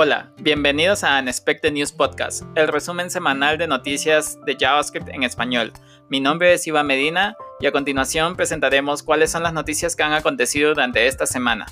Hola, bienvenidos a Unexpected News Podcast, el resumen semanal de noticias de JavaScript en español. Mi nombre es Iván Medina y a continuación presentaremos cuáles son las noticias que han acontecido durante esta semana.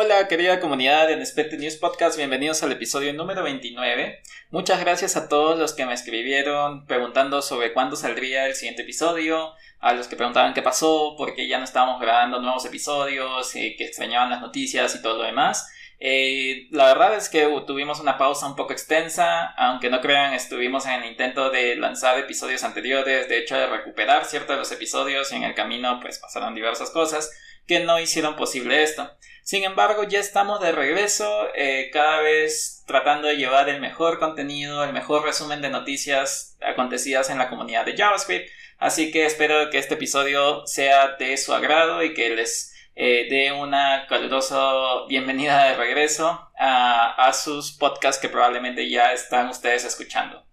Hola querida comunidad de Unexpected News Podcast, bienvenidos al episodio número 29. Muchas gracias a todos los que me escribieron preguntando sobre cuándo saldría el siguiente episodio, a los que preguntaban qué pasó, porque ya no estábamos grabando nuevos episodios, eh, que extrañaban las noticias y todo lo demás. Eh, la verdad es que tuvimos una pausa un poco extensa, aunque no crean, estuvimos en el intento de lanzar episodios anteriores, de hecho de recuperar ciertos de los episodios y en el camino pues pasaron diversas cosas que no hicieron posible esto. Sin embargo, ya estamos de regreso, eh, cada vez tratando de llevar el mejor contenido, el mejor resumen de noticias acontecidas en la comunidad de JavaScript. Así que espero que este episodio sea de su agrado y que les eh, dé una calurosa bienvenida de regreso a, a sus podcasts que probablemente ya están ustedes escuchando.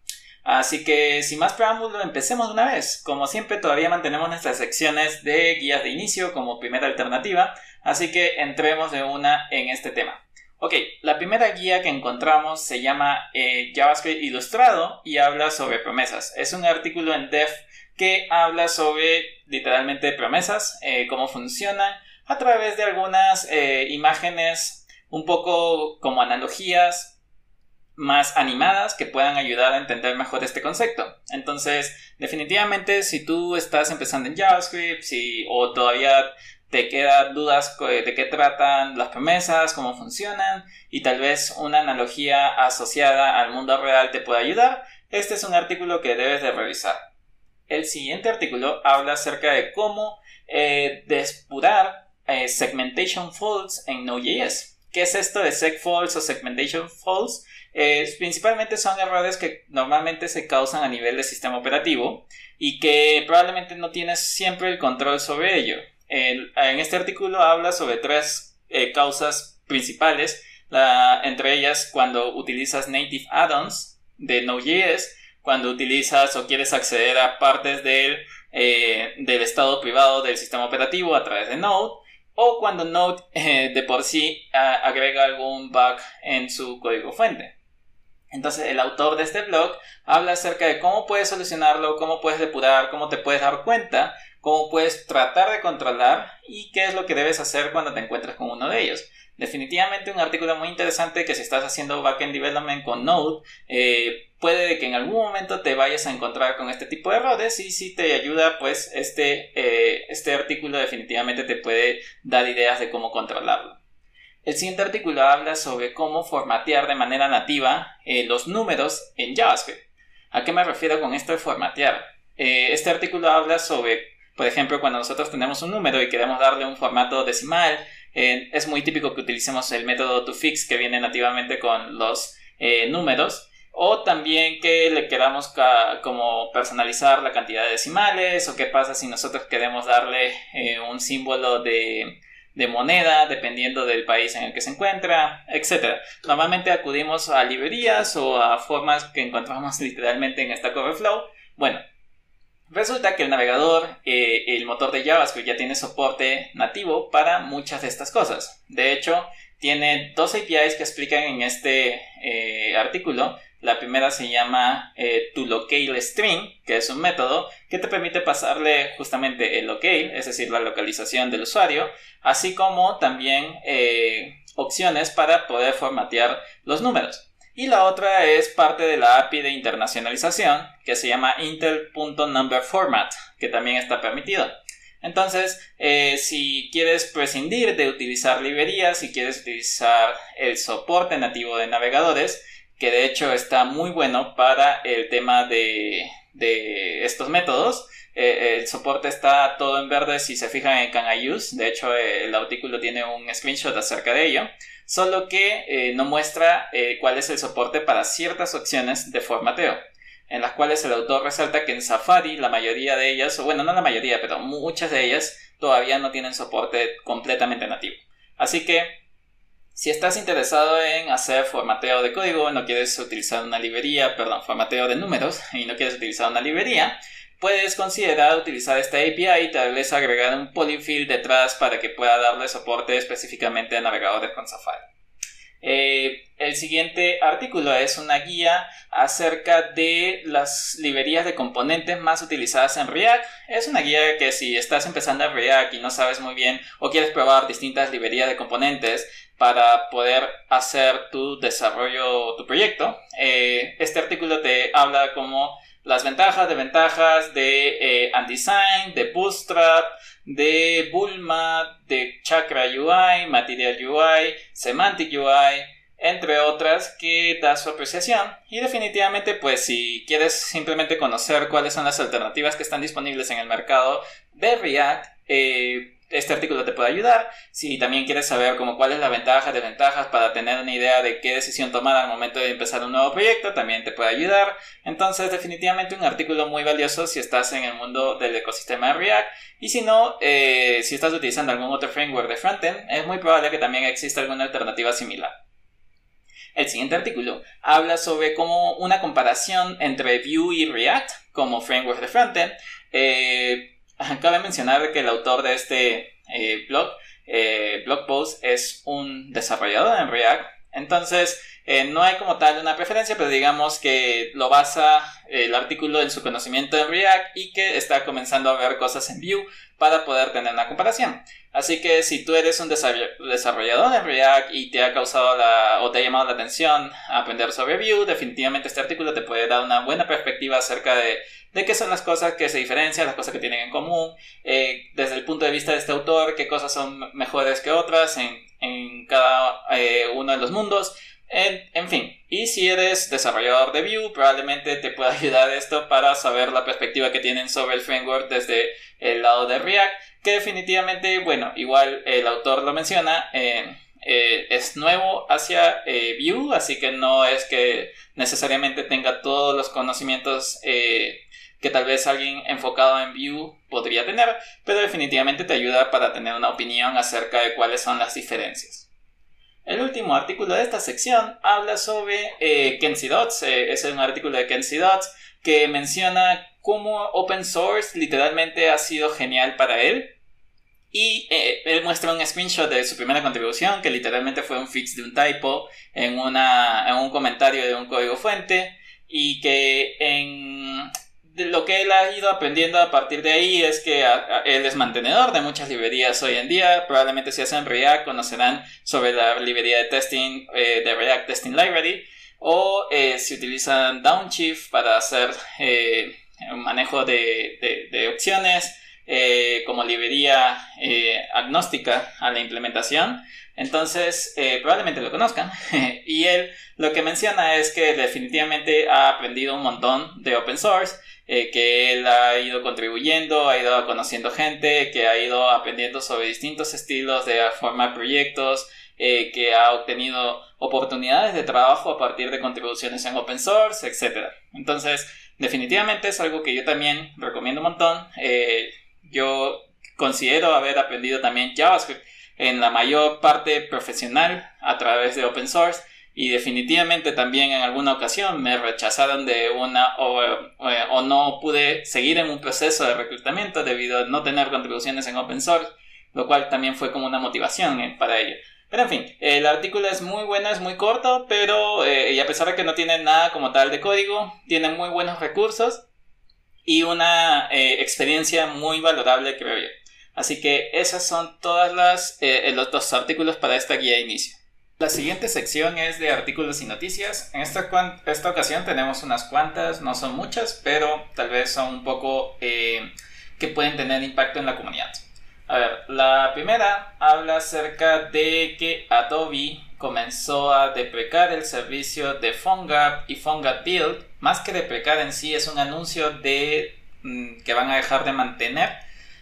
Así que sin más preámbulo, empecemos una vez. Como siempre, todavía mantenemos nuestras secciones de guías de inicio como primera alternativa, así que entremos de una en este tema. Ok, la primera guía que encontramos se llama eh, JavaScript Ilustrado y habla sobre promesas. Es un artículo en Dev que habla sobre literalmente promesas, eh, cómo funcionan, a través de algunas eh, imágenes un poco como analogías más animadas que puedan ayudar a entender mejor este concepto. Entonces, definitivamente, si tú estás empezando en JavaScript, si, o todavía te quedan dudas de qué tratan las promesas, cómo funcionan, y tal vez una analogía asociada al mundo real te pueda ayudar, este es un artículo que debes de revisar. El siguiente artículo habla acerca de cómo eh, despurar eh, segmentation faults en Node.js. ¿Qué es esto de seg faults o segmentation faults? Eh, principalmente son errores que normalmente se causan a nivel de sistema operativo y que probablemente no tienes siempre el control sobre ello. En este artículo habla sobre tres causas principales, entre ellas cuando utilizas native add-ons de Node.js, cuando utilizas o quieres acceder a partes del, eh, del estado privado del sistema operativo a través de Node, o cuando Node eh, de por sí agrega algún bug en su código fuente. Entonces el autor de este blog habla acerca de cómo puedes solucionarlo, cómo puedes depurar, cómo te puedes dar cuenta, cómo puedes tratar de controlar y qué es lo que debes hacer cuando te encuentres con uno de ellos. Definitivamente un artículo muy interesante que si estás haciendo backend development con Node, eh, puede que en algún momento te vayas a encontrar con este tipo de errores y si te ayuda, pues este, eh, este artículo definitivamente te puede dar ideas de cómo controlarlo. El siguiente artículo habla sobre cómo formatear de manera nativa eh, los números en JavaScript. ¿A qué me refiero con esto de formatear? este artículo habla sobre, por ejemplo, cuando nosotros tenemos un número y queremos darle un formato decimal, es muy típico que utilicemos el método toFix que viene nativamente con los eh, números. O también que le queramos como personalizar la cantidad de decimales. O qué pasa si nosotros queremos darle eh, un símbolo de, de moneda dependiendo del país en el que se encuentra, etc. Normalmente acudimos a librerías o a formas que encontramos literalmente en Stack Overflow. Bueno, Resulta que el navegador, eh, el motor de JavaScript ya tiene soporte nativo para muchas de estas cosas. De hecho, tiene dos APIs que explican en este eh, artículo. La primera se llama eh, toLocaleString, que es un método que te permite pasarle justamente el locale, es decir, la localización del usuario, así como también opciones para poder formatear los números. Y la otra es parte de la API de internacionalización que se llama intel.numberFormat, que también está permitido. Entonces, eh, si quieres prescindir de utilizar librerías, si quieres utilizar el soporte nativo de navegadores, que de hecho está muy bueno para el tema de, estos métodos, eh, el soporte está todo en verde si se fijan en Can I Use. De hecho, el artículo tiene un screenshot acerca de ello solo que eh, no muestra eh, cuál es el soporte para ciertas opciones de formateo, en las cuales el autor resalta que en Safari la mayoría de ellas, o bueno, no la mayoría, pero muchas de ellas todavía no tienen soporte completamente nativo. Así que si estás interesado en hacer formateo de código, no quieres utilizar una librería, perdón, formateo de números y no quieres utilizar una librería, puedes considerar utilizar esta API y tal vez agregar un polyfill detrás para que pueda darle soporte específicamente a navegadores con Safari. Eh, el siguiente artículo es una guía acerca de las librerías de componentes más utilizadas en React. Es una guía que si estás empezando a React y no sabes muy bien o quieres probar distintas librerías de componentes para poder hacer tu desarrollo, tu proyecto, eh, este artículo te habla como las ventajas, desventajas de eh, Undesign, de Bootstrap, de Bulma, de Chakra UI, Material UI, Semantic UI, entre otras que da su apreciación. Y definitivamente, pues si quieres simplemente conocer cuáles son las alternativas que están disponibles en el mercado de React, eh, este artículo te puede ayudar. Si también quieres saber como cuál es la ventaja, desventajas para tener una idea de qué decisión tomar al momento de empezar un nuevo proyecto, también te puede ayudar. Entonces, definitivamente un artículo muy valioso si estás en el mundo del ecosistema de React. Y si no, eh, si estás utilizando algún otro framework de frontend, es muy probable que también exista alguna alternativa similar. El siguiente artículo habla sobre cómo una comparación entre Vue y React como framework de frontend. Eh, Cabe mencionar que el autor de este eh, blog, eh, blog post, es un desarrollador en React. Entonces, eh, no hay como tal una preferencia, pero digamos que lo basa el artículo en su conocimiento en React y que está comenzando a ver cosas en Vue para poder tener una comparación. Así que si tú eres un desarrollador en React y te ha causado la, o te ha llamado la atención aprender sobre Vue, definitivamente este artículo te puede dar una buena perspectiva acerca de de qué son las cosas que se diferencian, las cosas que tienen en común, eh, desde el punto de vista de este autor, qué cosas son mejores que otras en, en cada eh, uno de los mundos. En, en, fin, y si eres desarrollador de Vue, probablemente te pueda ayudar esto para saber la perspectiva que tienen sobre el framework desde el lado de React, que definitivamente, bueno, igual el autor lo menciona, eh, es nuevo hacia Vue, así que no es que necesariamente tenga todos los conocimientos que tal vez alguien enfocado en Vue podría tener, pero definitivamente te ayuda para tener una opinión acerca de cuáles son las diferencias. El último artículo de esta sección habla sobre eh, Kenzie Dots, eh, es un artículo de Kenzie Dots que menciona cómo open source literalmente ha sido genial para él. Y eh, él muestra un screenshot de su primera contribución, que literalmente fue un fix de un typo en, una, en un comentario de un código fuente, y que en, lo que él ha ido aprendiendo a partir de ahí es que él es mantenedor de muchas librerías hoy en día. Probablemente si hacen React conocerán sobre la librería de testing eh, de React Testing Library. O eh, si utilizan Downshift para hacer eh, un manejo de, de opciones como librería agnóstica a la implementación. Entonces, probablemente lo conozcan. y él lo que menciona es que definitivamente ha aprendido un montón de open source eh, que él ha ido contribuyendo, ha ido conociendo gente, que ha ido aprendiendo sobre distintos estilos de formar proyectos, eh, que ha obtenido oportunidades de trabajo a partir de contribuciones en open source, etc. Entonces, definitivamente es algo que yo también recomiendo un montón. Eh, yo considero haber aprendido también JavaScript en la mayor parte profesional a través de open source y definitivamente también en alguna ocasión me rechazaron de una o, o, no pude seguir en un proceso de reclutamiento debido a no tener contribuciones en open source, lo cual también fue como una motivación eh, para ello. Pero en fin, el artículo es muy bueno, es muy corto, pero eh, y a pesar de que no tiene nada como tal de código, tiene muy buenos recursos y una eh, experiencia muy valorable creo yo. Así que esas son todas las los dos artículos para esta guía de inicio. La siguiente sección es de artículos y noticias. En esta, esta ocasión tenemos unas cuantas, no son muchas, pero tal vez son un poco eh, que pueden tener impacto en la comunidad. A ver, la primera habla acerca de que Adobe comenzó a deprecar el servicio de PhoneGap y PhoneGap Build. Más que deprecar en sí, es un anuncio de mm, que van a dejar de mantener.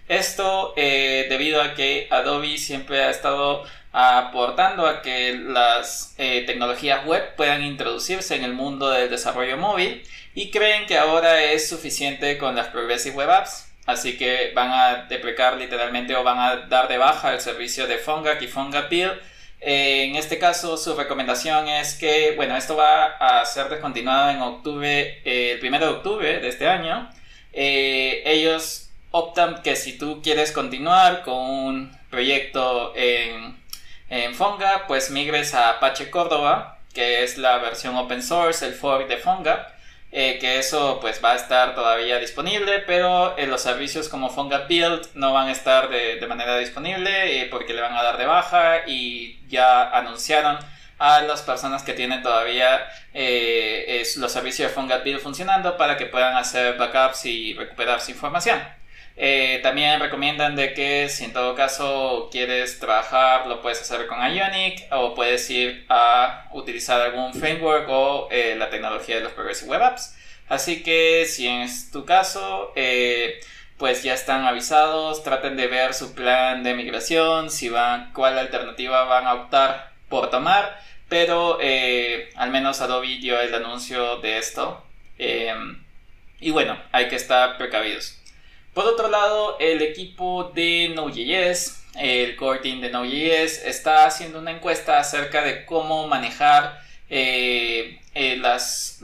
Esto eh, debido a que Adobe siempre ha estado aportando a que las eh, tecnologías web puedan introducirse en el mundo del desarrollo móvil y creen que ahora es suficiente con las Progressive Web Apps. Así que van a deprecar literalmente o van a dar de baja el servicio de PhoneGap y PhoneGap Build. Eh, en este caso, su recomendación es que, bueno, esto va a ser descontinuado en octubre, eh, el 1 de octubre de este año. ellos optan que si tú quieres continuar con un proyecto en, en Fonga, pues migres a Apache Córdoba, que es la versión open source, el fork de Fonga. Eh, que eso pues va a estar todavía disponible, pero eh, los servicios como Fonga Build no van a estar de, manera disponible eh, porque le van a dar de baja y ya anunciaron a las personas que tienen todavía los servicios de Fonga Build funcionando para que puedan hacer backups y recuperar su información. Eh, también recomiendan de que si en todo caso quieres trabajar lo puedes hacer con Ionic o puedes ir a utilizar algún framework o eh, la tecnología de los Progressive Web Apps. Así que si es tu caso, eh, pues ya están avisados, traten de ver su plan de migración, si van, cuál alternativa van a optar por tomar, pero al menos Adobe dio el anuncio de esto. y bueno, hay que estar precavidos. Por otro lado, el equipo de Node.js, el core team de Node.js, está haciendo una encuesta acerca de cómo manejar eh, eh, las,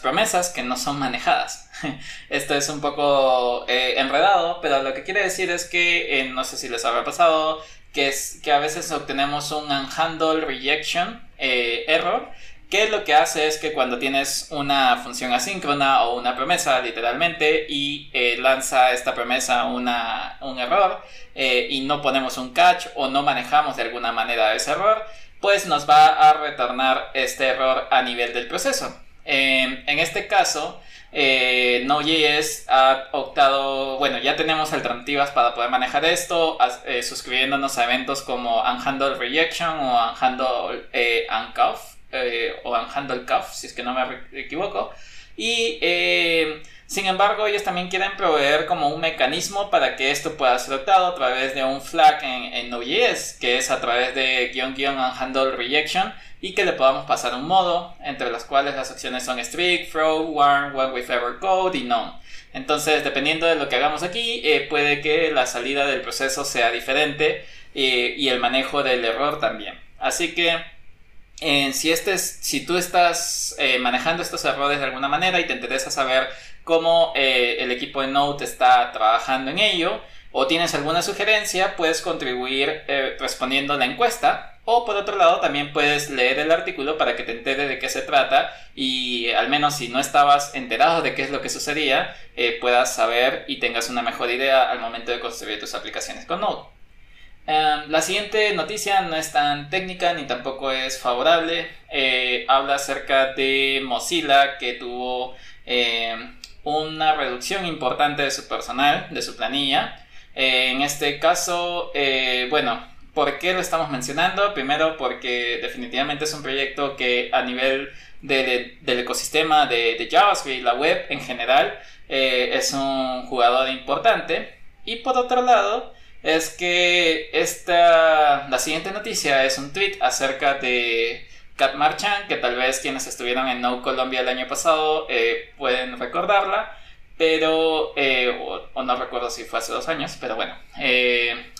promesas que no son manejadas. Esto es un poco eh, enredado, pero lo que quiere decir es que, no sé si les habrá pasado, que a veces obtenemos un unhandle rejection error que lo que hace es que cuando tienes una función asíncrona o una promesa literalmente y eh, lanza esta promesa una, un error eh, y no ponemos un catch o no manejamos de alguna manera ese error, pues nos va a retornar este error a nivel del proceso. Em, en este caso, eh, Node.js ha optado, bueno, ya tenemos alternativas para poder manejar esto, suscribiéndonos a eventos como Unhandle Rejection o Unhandle Uncuff eh, o en Handle Cuff, si es que no me equivoco. Y eh, sin embargo, ellos también quieren proveer como un mecanismo para que esto pueda ser adoptado a través de un flag en, en Node.js, que es a través de guion guion handle rejection y que le podamos pasar un modo entre los cuales las opciones son strict, throw, warn, one with ever code y no Entonces, dependiendo de lo que hagamos aquí, eh, puede que la salida del proceso sea diferente y el manejo del error también. Así que si, este si tú estás eh, manejando estos errores de alguna manera y te interesa saber cómo eh, el equipo de Node está trabajando en ello, o tienes alguna sugerencia, puedes contribuir eh, respondiendo la encuesta. O por otro lado, también puedes leer el artículo para que te enteres de qué se trata y al menos si no estabas enterado de qué es lo que sucedía, puedas saber y tengas una mejor idea al momento de construir tus aplicaciones con Node. Em, la siguiente noticia no es tan técnica ni tampoco es favorable. Eh, habla acerca de Mozilla que tuvo em, una reducción importante de su personal, de su planilla. Eh, en este caso, eh, bueno, ¿por qué lo estamos mencionando? Primero porque definitivamente es un proyecto que a nivel del ecosistema de, de, JavaScript, la web en general, es un jugador importante. Y por otro lado, es que esta, la siguiente noticia es un tweet acerca de Kat Marchand, que tal vez quienes estuvieron en No Colombia el año pasado eh, pueden recordarla, pero, eh, o, no recuerdo si fue hace dos años, pero bueno. Eh,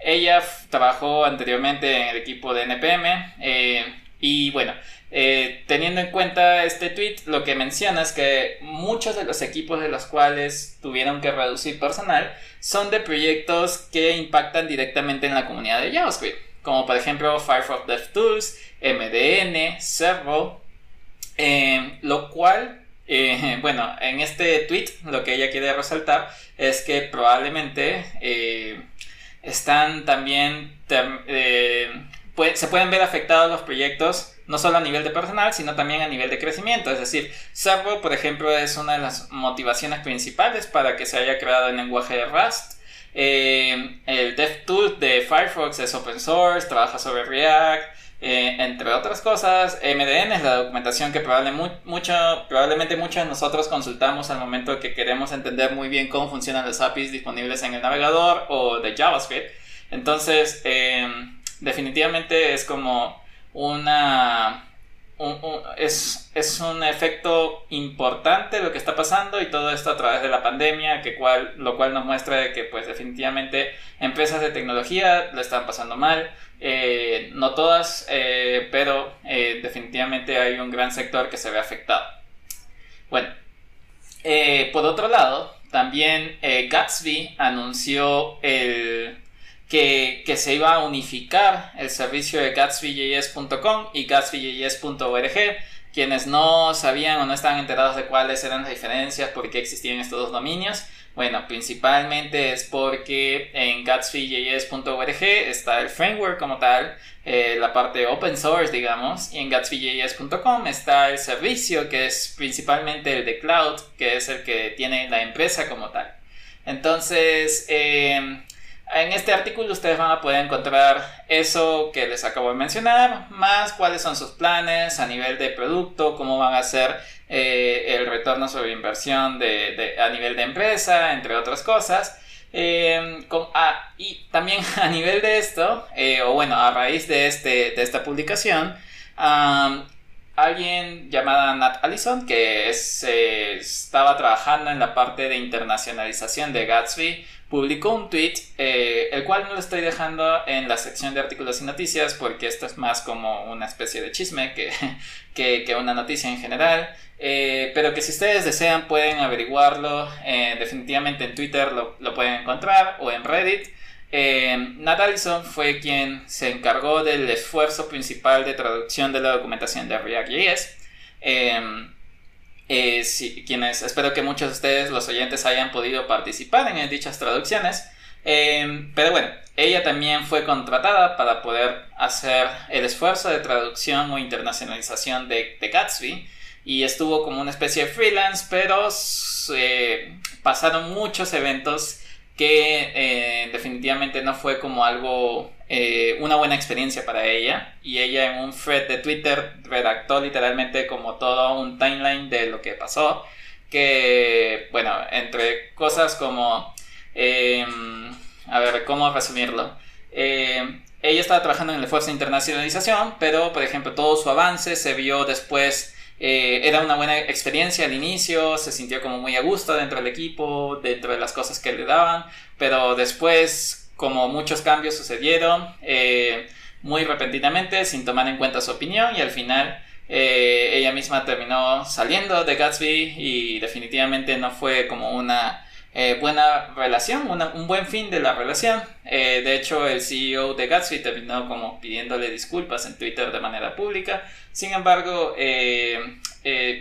ella trabajó anteriormente en el equipo de NPM y bueno, teniendo en cuenta este tweet, lo que menciona es que muchos de los equipos de los cuales tuvieron que reducir personal son de proyectos que impactan directamente en la comunidad de JavaScript, como por ejemplo Firefox DevTools, MDN, Servo, eh, lo cual, eh, bueno, en este tweet lo que ella quiere resaltar es que probablemente eh, están también, se pueden ver afectados los proyectos no solo a nivel de personal, sino también a nivel de crecimiento. Es decir, Servo, por ejemplo, es una de las motivaciones principales para que se haya creado el lenguaje de Rust. Eh, el DevTools de Firefox es open source, trabaja sobre React, eh, entre otras cosas. MDN es la documentación que mucho, probablemente muchos de nosotros consultamos al momento que queremos entender muy bien cómo funcionan los APIs disponibles en el navegador o de JavaScript. Entonces, eh, definitivamente es como una... es, es, un efecto importante lo que está pasando y todo esto a través de la pandemia, que cual, lo cual nos muestra que pues definitivamente empresas de tecnología lo están pasando mal, eh, no todas, eh, pero eh, definitivamente hay un gran sector que se ve afectado. Bueno, por otro lado, también Gatsby anunció el, que, se iba a unificar el servicio de gatsbyjs.com y gatsbyjs.org. Quienes no sabían o no estaban enterados de cuáles eran las diferencias, por qué existían estos dos dominios, bueno, principalmente es porque en gatsbyjs.org está el framework como tal, eh, la parte open source, digamos, y en gatsbyjs.com está el servicio que es principalmente el de cloud, que es el que tiene la empresa como tal. Entonces, eh, en este artículo ustedes van a poder encontrar eso que les acabo de mencionar, más cuáles son sus planes a nivel de producto, cómo van a ser eh, el retorno sobre inversión a nivel de empresa, entre otras cosas. Em, ah, y también a nivel de esto, eh, o bueno, a raíz de, este, de esta publicación, alguien llamada Nat Allison, que es, eh, estaba trabajando en la parte de internacionalización de Gatsby, publicó un tweet, eh, el cual no lo estoy dejando en la sección de artículos y noticias, porque esto es más como una especie de chisme que, que, una noticia en general. Eh, pero que si ustedes desean pueden averiguarlo eh, definitivamente en Twitter lo, lo, pueden encontrar o en Reddit. Nat Allison fue quien se encargó del esfuerzo principal de traducción de la documentación de React.js. Eh, quienes espero que muchos de ustedes, los oyentes, hayan podido participar en dichas traducciones. Eh, pero bueno, ella también fue contratada para poder hacer el esfuerzo de traducción o internacionalización de, Gatsby y estuvo como una especie de freelance, pero eh, pasaron muchos eventos que eh, definitivamente no fue como algo, eh, una buena experiencia para ella. Y ella en un thread de Twitter redactó literalmente como todo un timeline de lo que pasó. Que, bueno, entre cosas como, em, a ver, ¿cómo resumirlo? Em, ella estaba trabajando en el esfuerzo de internacionalización, pero, por ejemplo, todo su avance se vio después eh, era una buena experiencia al inicio, se sintió como muy a gusto dentro del equipo, dentro de las cosas que le daban, pero después, como muchos cambios sucedieron, eh, muy repentinamente, sin tomar en cuenta su opinión, y al final eh, ella misma terminó saliendo de Gatsby y definitivamente no fue como una eh, buena relación, un buen fin de la relación. De hecho, el CEO de Gatsby terminó como pidiéndole disculpas en Twitter de manera pública. Sin embargo,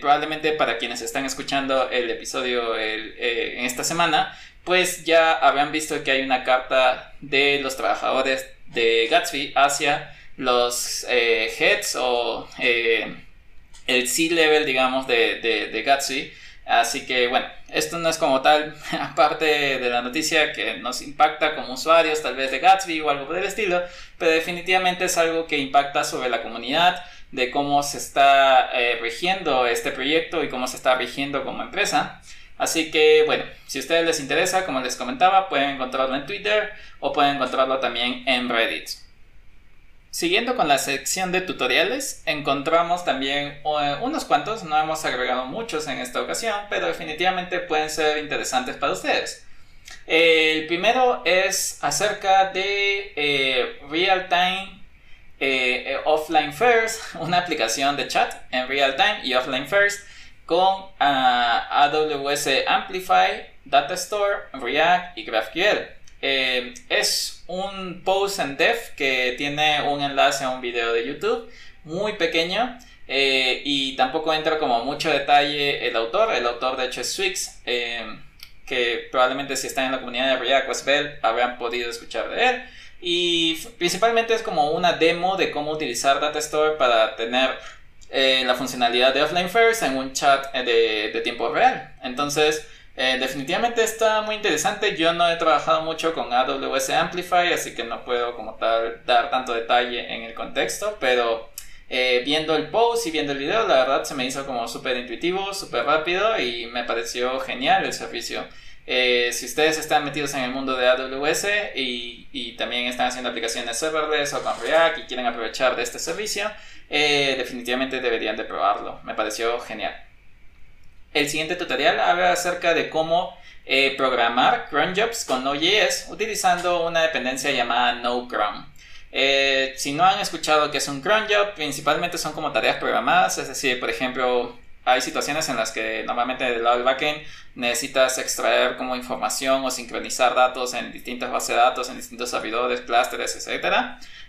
probablemente para quienes están escuchando el episodio en esta semana, pues ya habrán visto que hay una carta de los trabajadores de Gatsby hacia los heads o el C-level, digamos, de, de, de Gatsby Así que bueno, esto no es como tal, aparte de la noticia que nos impacta como usuarios, tal vez de Gatsby o algo por el estilo, pero definitivamente es algo que impacta sobre la comunidad, de cómo se está eh, rigiendo este proyecto y cómo se está rigiendo como empresa. Así que bueno, si a ustedes les interesa, como les comentaba, pueden encontrarlo en Twitter o pueden encontrarlo también en Reddit. Siguiendo con la sección de tutoriales, encontramos también eh, unos cuantos, no hemos agregado muchos en esta ocasión, pero definitivamente pueden ser interesantes para ustedes. El primero es acerca de eh, Real Time eh, Offline First, una aplicación de chat en Real Time y Offline First con ah, AWS Amplify, Data Store, React y GraphQL. Eh, es un post en def que tiene un enlace a un video de YouTube muy pequeño eh, y tampoco entra como mucho detalle el autor. El autor de hecho es Swix, eh, que probablemente si están en la comunidad de React Westbell habrán podido escuchar de él. Y principalmente es como una demo de cómo utilizar Data Store para tener la funcionalidad de Offline First en un chat de, de tiempo real. Entonces, eh, definitivamente está muy interesante. Yo no he trabajado mucho con AWS Amplify, así que no puedo como tal dar tanto detalle en el contexto, pero eh, viendo el post y viendo el video, la verdad se me hizo como súper intuitivo, súper rápido y me pareció genial el servicio. Eh, si ustedes están metidos en el mundo de AWS y, también están haciendo aplicaciones serverless o con React y quieren aprovechar de este servicio, definitivamente deberían de probarlo. Me pareció genial. El siguiente tutorial habla acerca de cómo eh, programar cron jobs con Node.js utilizando una dependencia llamada NoCron. Eh, si no han escuchado qué es un cron job, principalmente son como tareas programadas, es decir, por ejemplo, hay situaciones en las que normalmente del lado del backend necesitas extraer como información o sincronizar datos en distintas bases de datos, en distintos servidores, clústeres, etc.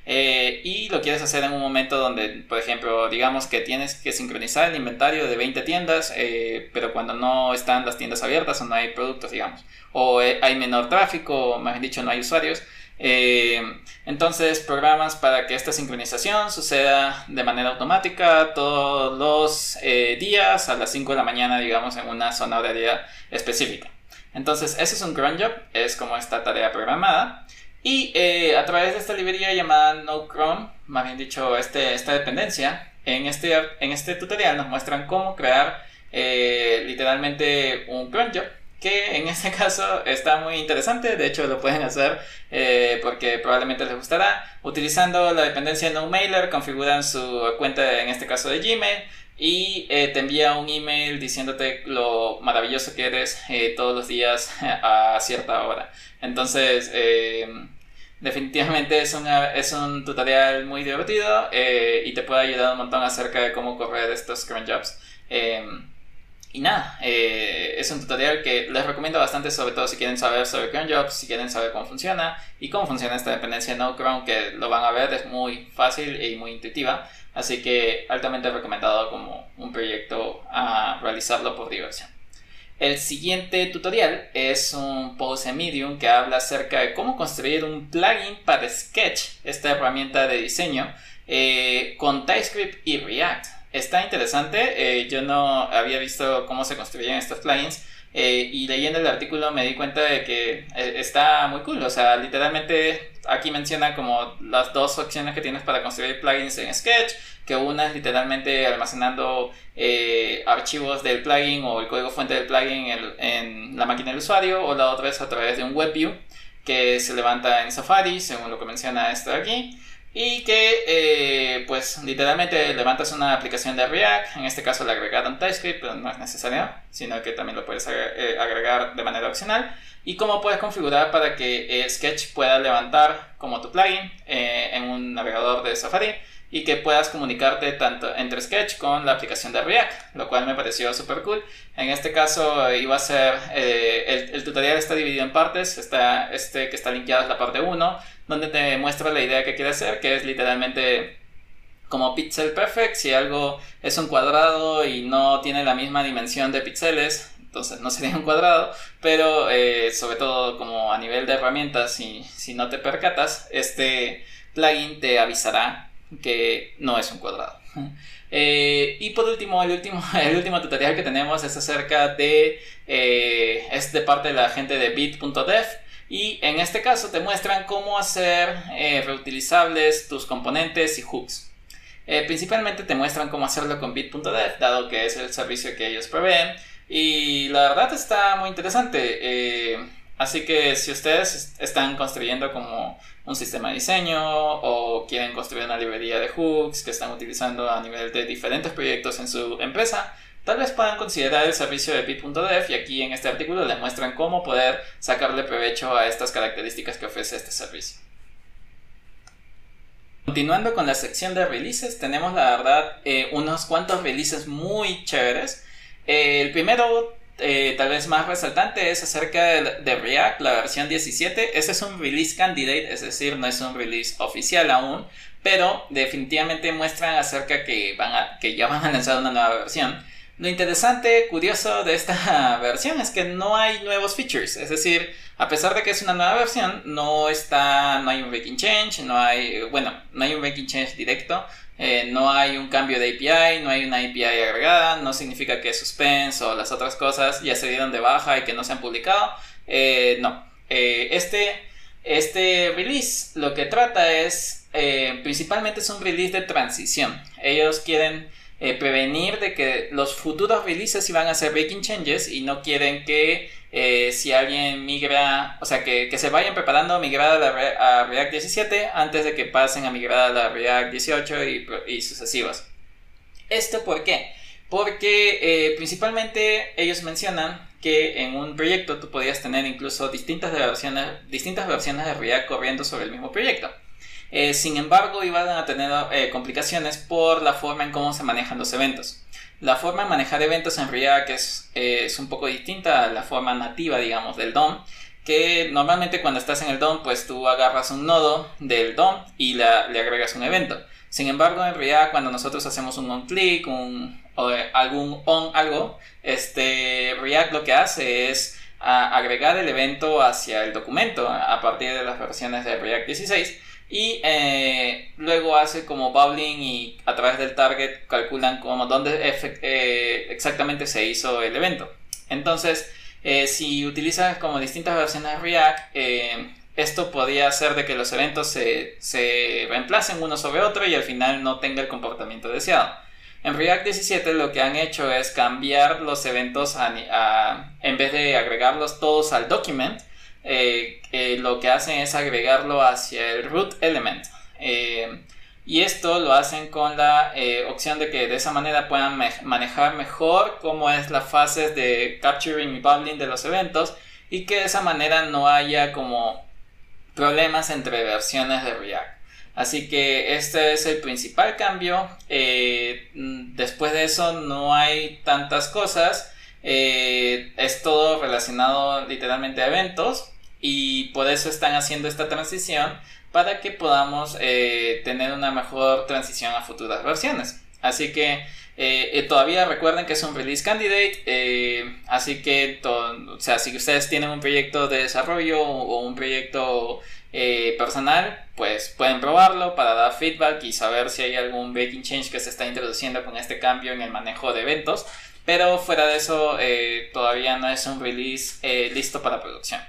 Eh, y lo quieres hacer en un momento donde, por ejemplo, digamos que tienes que sincronizar el inventario de 20 tiendas, eh, pero cuando no están las tiendas abiertas o no hay productos, digamos, o eh, hay menor tráfico, o más dicho, no hay usuarios. Entonces programas para que esta sincronización suceda de manera automática todos los días a las 5 de la mañana, digamos, en una zona horaria específica. Entonces, ese es un cron job, es como esta tarea programada. Y eh, a través de esta librería llamada NoChrome, más bien dicho, este, esta dependencia, en este, en este tutorial nos muestran cómo crear eh, literalmente un cron job que en este caso está muy interesante, de hecho lo pueden hacer eh, porque probablemente les gustará. Utilizando la dependencia de NoMailer configuran su cuenta en este caso de Gmail y te envía un email diciéndote lo maravilloso que eres todos los días a cierta hora. Entonces, eh, definitivamente es, es un tutorial muy divertido eh, y te puede ayudar un montón acerca de cómo correr estos cron jobs. Y nada, eh, es un tutorial que les recomiendo bastante, sobre todo si quieren saber sobre cron jobs, si quieren saber cómo funciona y cómo funciona esta dependencia de no que lo van a ver, es muy fácil y muy intuitiva. Así que altamente recomendado como un proyecto a realizarlo por diversión. El siguiente tutorial es un post en Medium que habla acerca de cómo construir un plugin para Sketch, esta herramienta de diseño, eh, con TypeScript y React. Está interesante, eh, yo no había visto cómo se construían estos plugins eh, y leyendo el artículo me di cuenta de que está muy cool, o sea, literalmente aquí menciona como las dos opciones que tienes para construir plugins en Sketch, que una es literalmente almacenando eh, archivos del plugin o el código fuente del plugin en, la máquina del usuario, o la otra es a través de un WebView que se levanta en Safari, según lo que menciona esto de aquí, y que eh, pues literalmente levantas una aplicación de React, en este caso le agregaron TypeScript, pero no es necesario, sino que también lo puedes eh, agregar de manera opcional, y cómo puedes configurar para que Sketch pueda levantar como tu plugin en un navegador de Safari y que puedas comunicarte tanto entre Sketch con la aplicación de React, lo cual me pareció súper cool. En este caso iba a ser, eh, el, tutorial está dividido en partes, está este que está linkeado es la parte 1, donde te muestra la idea que quiere hacer, que es literalmente como pixel perfect, si algo es un cuadrado y no tiene la misma dimensión de píxeles, entonces no sería un cuadrado, pero eh, sobre todo como a nivel de herramientas, si, si no te percatas, este plugin te avisará que no es un cuadrado. Eh, y por último, el último, el último tutorial que tenemos es acerca de, eh, es de parte de la gente de bit.dev y en este caso te muestran cómo hacer eh, reutilizables tus componentes y hooks. principalmente te muestran cómo hacerlo con bit.dev, dado que es el servicio que ellos proveen. Y la verdad está muy interesante. así que si ustedes están construyendo como un sistema de diseño o quieren construir una librería de hooks que están utilizando a nivel de diferentes proyectos en su empresa, tal vez puedan considerar el servicio de bit.dev y aquí en este artículo les muestran cómo poder sacarle provecho a estas características que ofrece este servicio. Continuando con la sección de releases, tenemos la verdad eh, unos cuantos releases muy chéveres. Eh, el primero eh, tal vez más resaltante es acerca de, React, la versión 17. Ese es un release candidate, es decir, no es un release oficial aún, pero definitivamente muestran acerca que, van a, que ya van a lanzar una nueva versión. Lo interesante, curioso de esta versión es que no hay nuevos features, es decir, a pesar de que es una nueva versión, no está, no hay un breaking change, no hay, bueno, no hay un breaking change directo, eh, no hay un cambio de API, no hay una API agregada, no significa que Suspense o las otras cosas ya se dieron de baja y que no se han publicado. Eh, no. Eh, este, este release lo que trata es, principalmente es un release de transición. Ellos quieren prevenir de que los futuros releases iban a ser breaking changes y no quieren que eh, si alguien migra, o sea, que, se vayan preparando a migrar a, React 17 antes de que pasen a migrar a la React 18 y, y sucesivos. ¿Esto por qué? Porque eh, principalmente ellos mencionan que en un proyecto tú podías tener incluso distintas versiones, distintas versiones de React corriendo sobre el mismo proyecto. Eh, sin embargo, iban a tener complicaciones por la forma en cómo se manejan los eventos. la forma de manejar eventos en React es, es un poco distinta a la forma nativa, digamos, del DOM que normalmente cuando estás en el DOM, pues tú agarras un nodo del DOM y le agregas un evento. Sin embargo, en React, cuando nosotros hacemos un on-click, un, o algún on algo, este, React lo que hace es agregar el evento hacia el documento a partir de las versiones de React 16 y eh, luego hace como bubbling y a través del target calculan como dónde eh, exactamente se hizo el evento. Entonces, eh, si utilizas como distintas versiones de React, esto podría hacer de que los eventos se, se, reemplacen uno sobre otro y al final no tenga el comportamiento deseado. En React 17 lo que han hecho es cambiar los eventos en vez de agregarlos todos al document, eh, lo que hacen es agregarlo hacia el root element. Y esto lo hacen con la eh, opción de que de esa manera puedan manejar mejor cómo es la fase de capturing y bubbling de los eventos y que de esa manera no haya como problemas entre versiones de React. Así que este es el principal cambio. Eh, después de eso no hay tantas cosas. Eh, es todo relacionado literalmente a eventos y por eso están haciendo esta transición para que podamos eh, tener una mejor transición a futuras versiones. Así que eh, eh, todavía recuerden que es un release candidate, así que o sea, si ustedes tienen un proyecto de desarrollo o un proyecto personal, pues pueden probarlo para dar feedback y saber si hay algún breaking change que se está introduciendo con este cambio en el manejo de eventos. Pero fuera de eso, todavía no es un release listo para producción.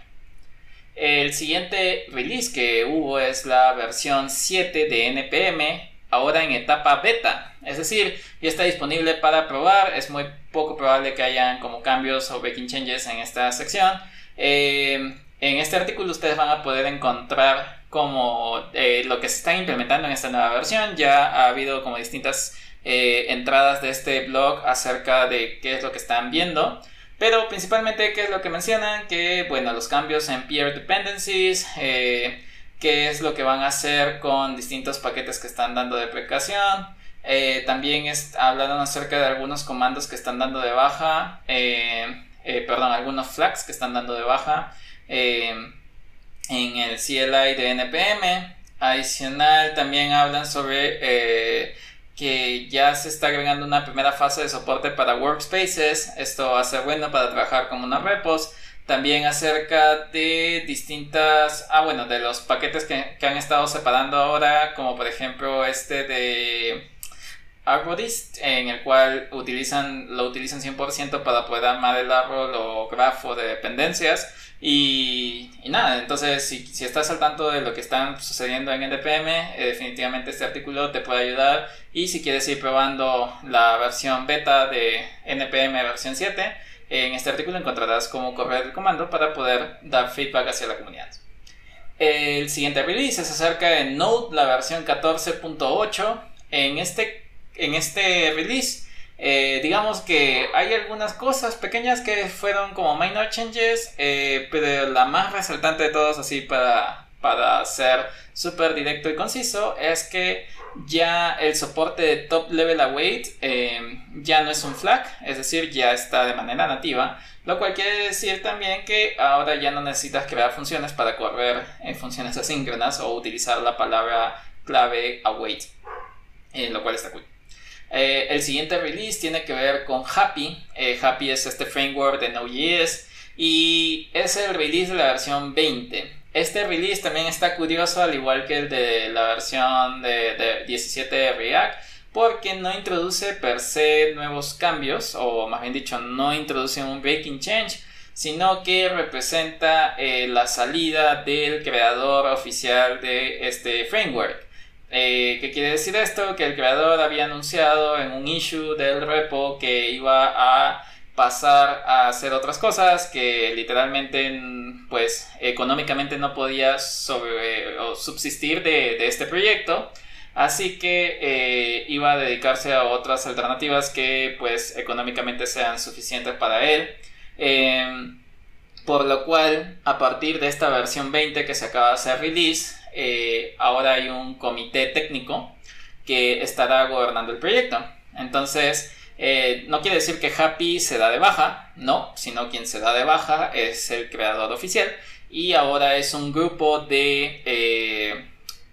El siguiente release que hubo es la versión 7 de NPM, ahora en etapa beta. Es decir, ya está disponible para probar. Es muy poco probable que hayan como cambios o breaking changes en esta sección. Eh, en este artículo ustedes van a poder encontrar como eh, lo que se está implementando en esta nueva versión. Ya ha habido como distintas eh, entradas de este blog acerca de qué es lo que están viendo. Pero principalmente, ¿qué es lo que mencionan? Que, bueno, los cambios en peer dependencies, eh, qué es lo que van a hacer con distintos paquetes que están dando de precaución. Eh, también hablaron acerca de algunos comandos que están dando de baja, eh, perdón, algunos flags que están dando de baja en el CLI de NPM. Adicional, también hablan sobre que ya se está agregando una primera fase de soporte para workspaces. Esto va a ser bueno para trabajar con unos repos. También acerca de distintas, ah bueno, de los paquetes que, han estado separando ahora, como por ejemplo este de Arborist, en el cual utilizan, lo utilizan 100% para poder armar el árbol o grafo de dependencias. Y, nada, entonces si, si, estás al tanto de lo que está sucediendo en NPM, eh, definitivamente este artículo te puede ayudar. Y si quieres ir probando la versión beta de NPM versión 7, en este artículo encontrarás cómo correr el comando para poder dar feedback hacia la comunidad. El siguiente release es acerca de Node, la versión 14.8. En este, en este release eh, digamos que hay algunas cosas pequeñas que fueron como minor changes, eh, pero la más resaltante de todos, así para, para ser súper directo y conciso, es que ya el soporte de top level await eh, ya no es un flag, es decir, ya está de manera nativa, lo cual quiere decir también que ahora ya no necesitas crear funciones para correr en funciones asíncronas o utilizar la palabra clave await, lo cual está cool. Eh, el siguiente release tiene que ver con Happy. Eh, Happy es este framework de Node.js y es el release de la versión 20. Este release también está curioso, al igual que el de la versión de, 17 de React, porque no introduce per se nuevos cambios, o más bien dicho, no introduce un breaking change, sino que representa eh, la salida del creador oficial de este framework. Eh, ¿Qué quiere decir esto? Que el creador había anunciado en un issue del repo que iba a pasar a hacer otras cosas que literalmente pues económicamente no podía subsistir de, este proyecto así que eh, iba a dedicarse a otras alternativas que pues económicamente sean suficientes para él em, por lo cual a partir de esta versión 20 que se acaba de hacer release eh, ahora hay un comité técnico que estará gobernando el proyecto. Entonces, Eh, no quiere decir que Happy se da de baja, no, sino quien se da de baja es el creador oficial y ahora es un grupo de, eh,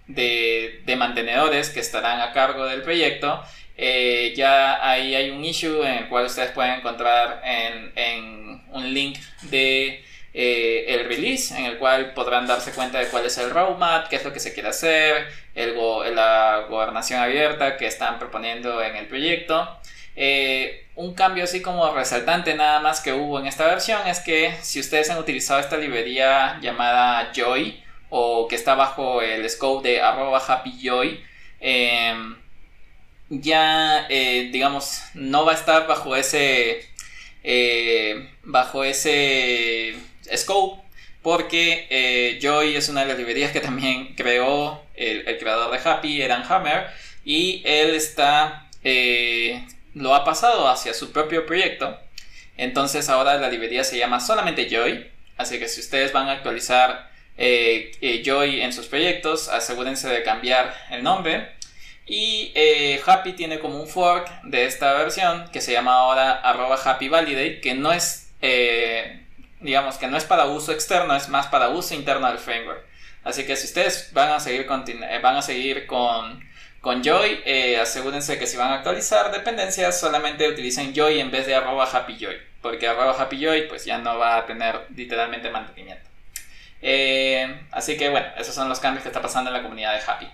de, mantenedores que estarán a cargo del proyecto. Eh, ya ahí hay un issue en el cual ustedes pueden encontrar en, en un link de el release, en el cual podrán darse cuenta de cuál es el roadmap, qué es lo que se quiere hacer, la gobernación abierta que están proponiendo en el proyecto. Eh, un cambio así como resaltante nada más que hubo en esta versión es que si ustedes han utilizado esta librería llamada Joy o que está bajo el scope de arroba happyjoy, em, ya eh, digamos no va a estar bajo ese eh, bajo ese scope porque Joy es una de las librerías que también creó el, creador de Happy, Eran Hammer, y él está lo ha pasado hacia su propio proyecto. Entonces ahora la librería se llama solamente Joy. Así que si ustedes van a actualizar eh, eh, Joy en sus proyectos, asegúrense de cambiar el nombre. Y eh, Happy tiene como un fork de esta versión que se llama ahora arroba Happy Validate, que no es, digamos que no es para uso externo, es más para uso interno del framework. Así que si ustedes van a seguir, van a seguir con con Joy, eh, asegúrense que si van a actualizar dependencias, solamente utilicen Joy en vez de arroba happyjoy, porque arroba happyjoy pues ya no va a tener literalmente mantenimiento. Eh, así que bueno, esos son los cambios que está pasando en la comunidad de Happy.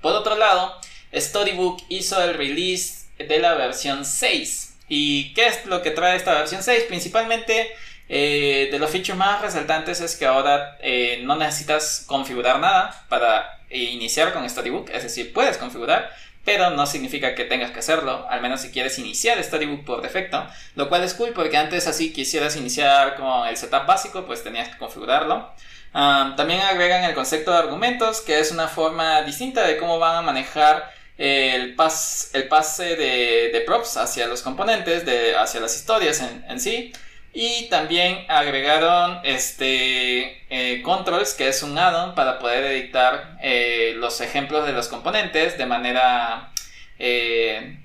Por otro lado, Storybook hizo el release de la versión 6. ¿Y qué es lo que trae esta versión 6? Principalmente eh, de los features más resaltantes es que ahora no necesitas configurar nada para iniciar con Storybook, es decir, puedes configurar, pero no significa que tengas que hacerlo, al menos si quieres iniciar Storybook por defecto, lo cual es cool porque antes así quisieras iniciar con el setup básico, pues tenías que configurarlo. también agregan el concepto de argumentos, que es una forma distinta de cómo van a manejar el, pas, el pase de, props hacia los componentes, de, hacia las historias en sí. Y también agregaron este eh, controls, que es un add-on para poder editar eh, los ejemplos de los componentes de manera eh,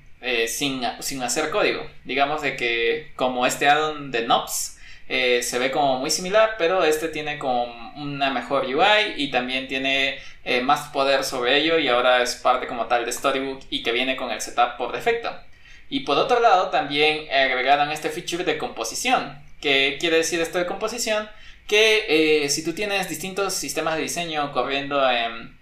sin, sin, hacer código. Digamos de que como este add-on de Nops se ve como muy similar, pero este tiene como una mejor UI y también tiene más poder sobre ello y ahora es parte como tal de Storybook y que viene con el setup por defecto. Y por otro lado, también agregaron este feature de composición. ¿Qué quiere decir esto de composición? Que eh, si tú tienes distintos sistemas de diseño corriendo en,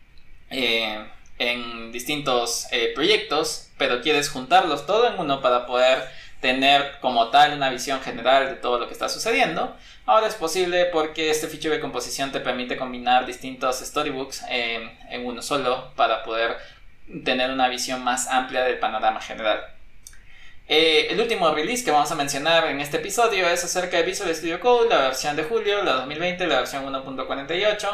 eh, en distintos eh, proyectos, pero quieres juntarlos todo en uno para poder tener como tal una visión general de todo lo que está sucediendo. Ahora es posible porque este feature de composición te permite combinar distintos storybooks en uno solo para poder tener una visión más amplia del panorama general. Eh, el último release que vamos a mencionar en este episodio es acerca de Visual Studio Code, la versión de julio, la 2020, la versión 1.48.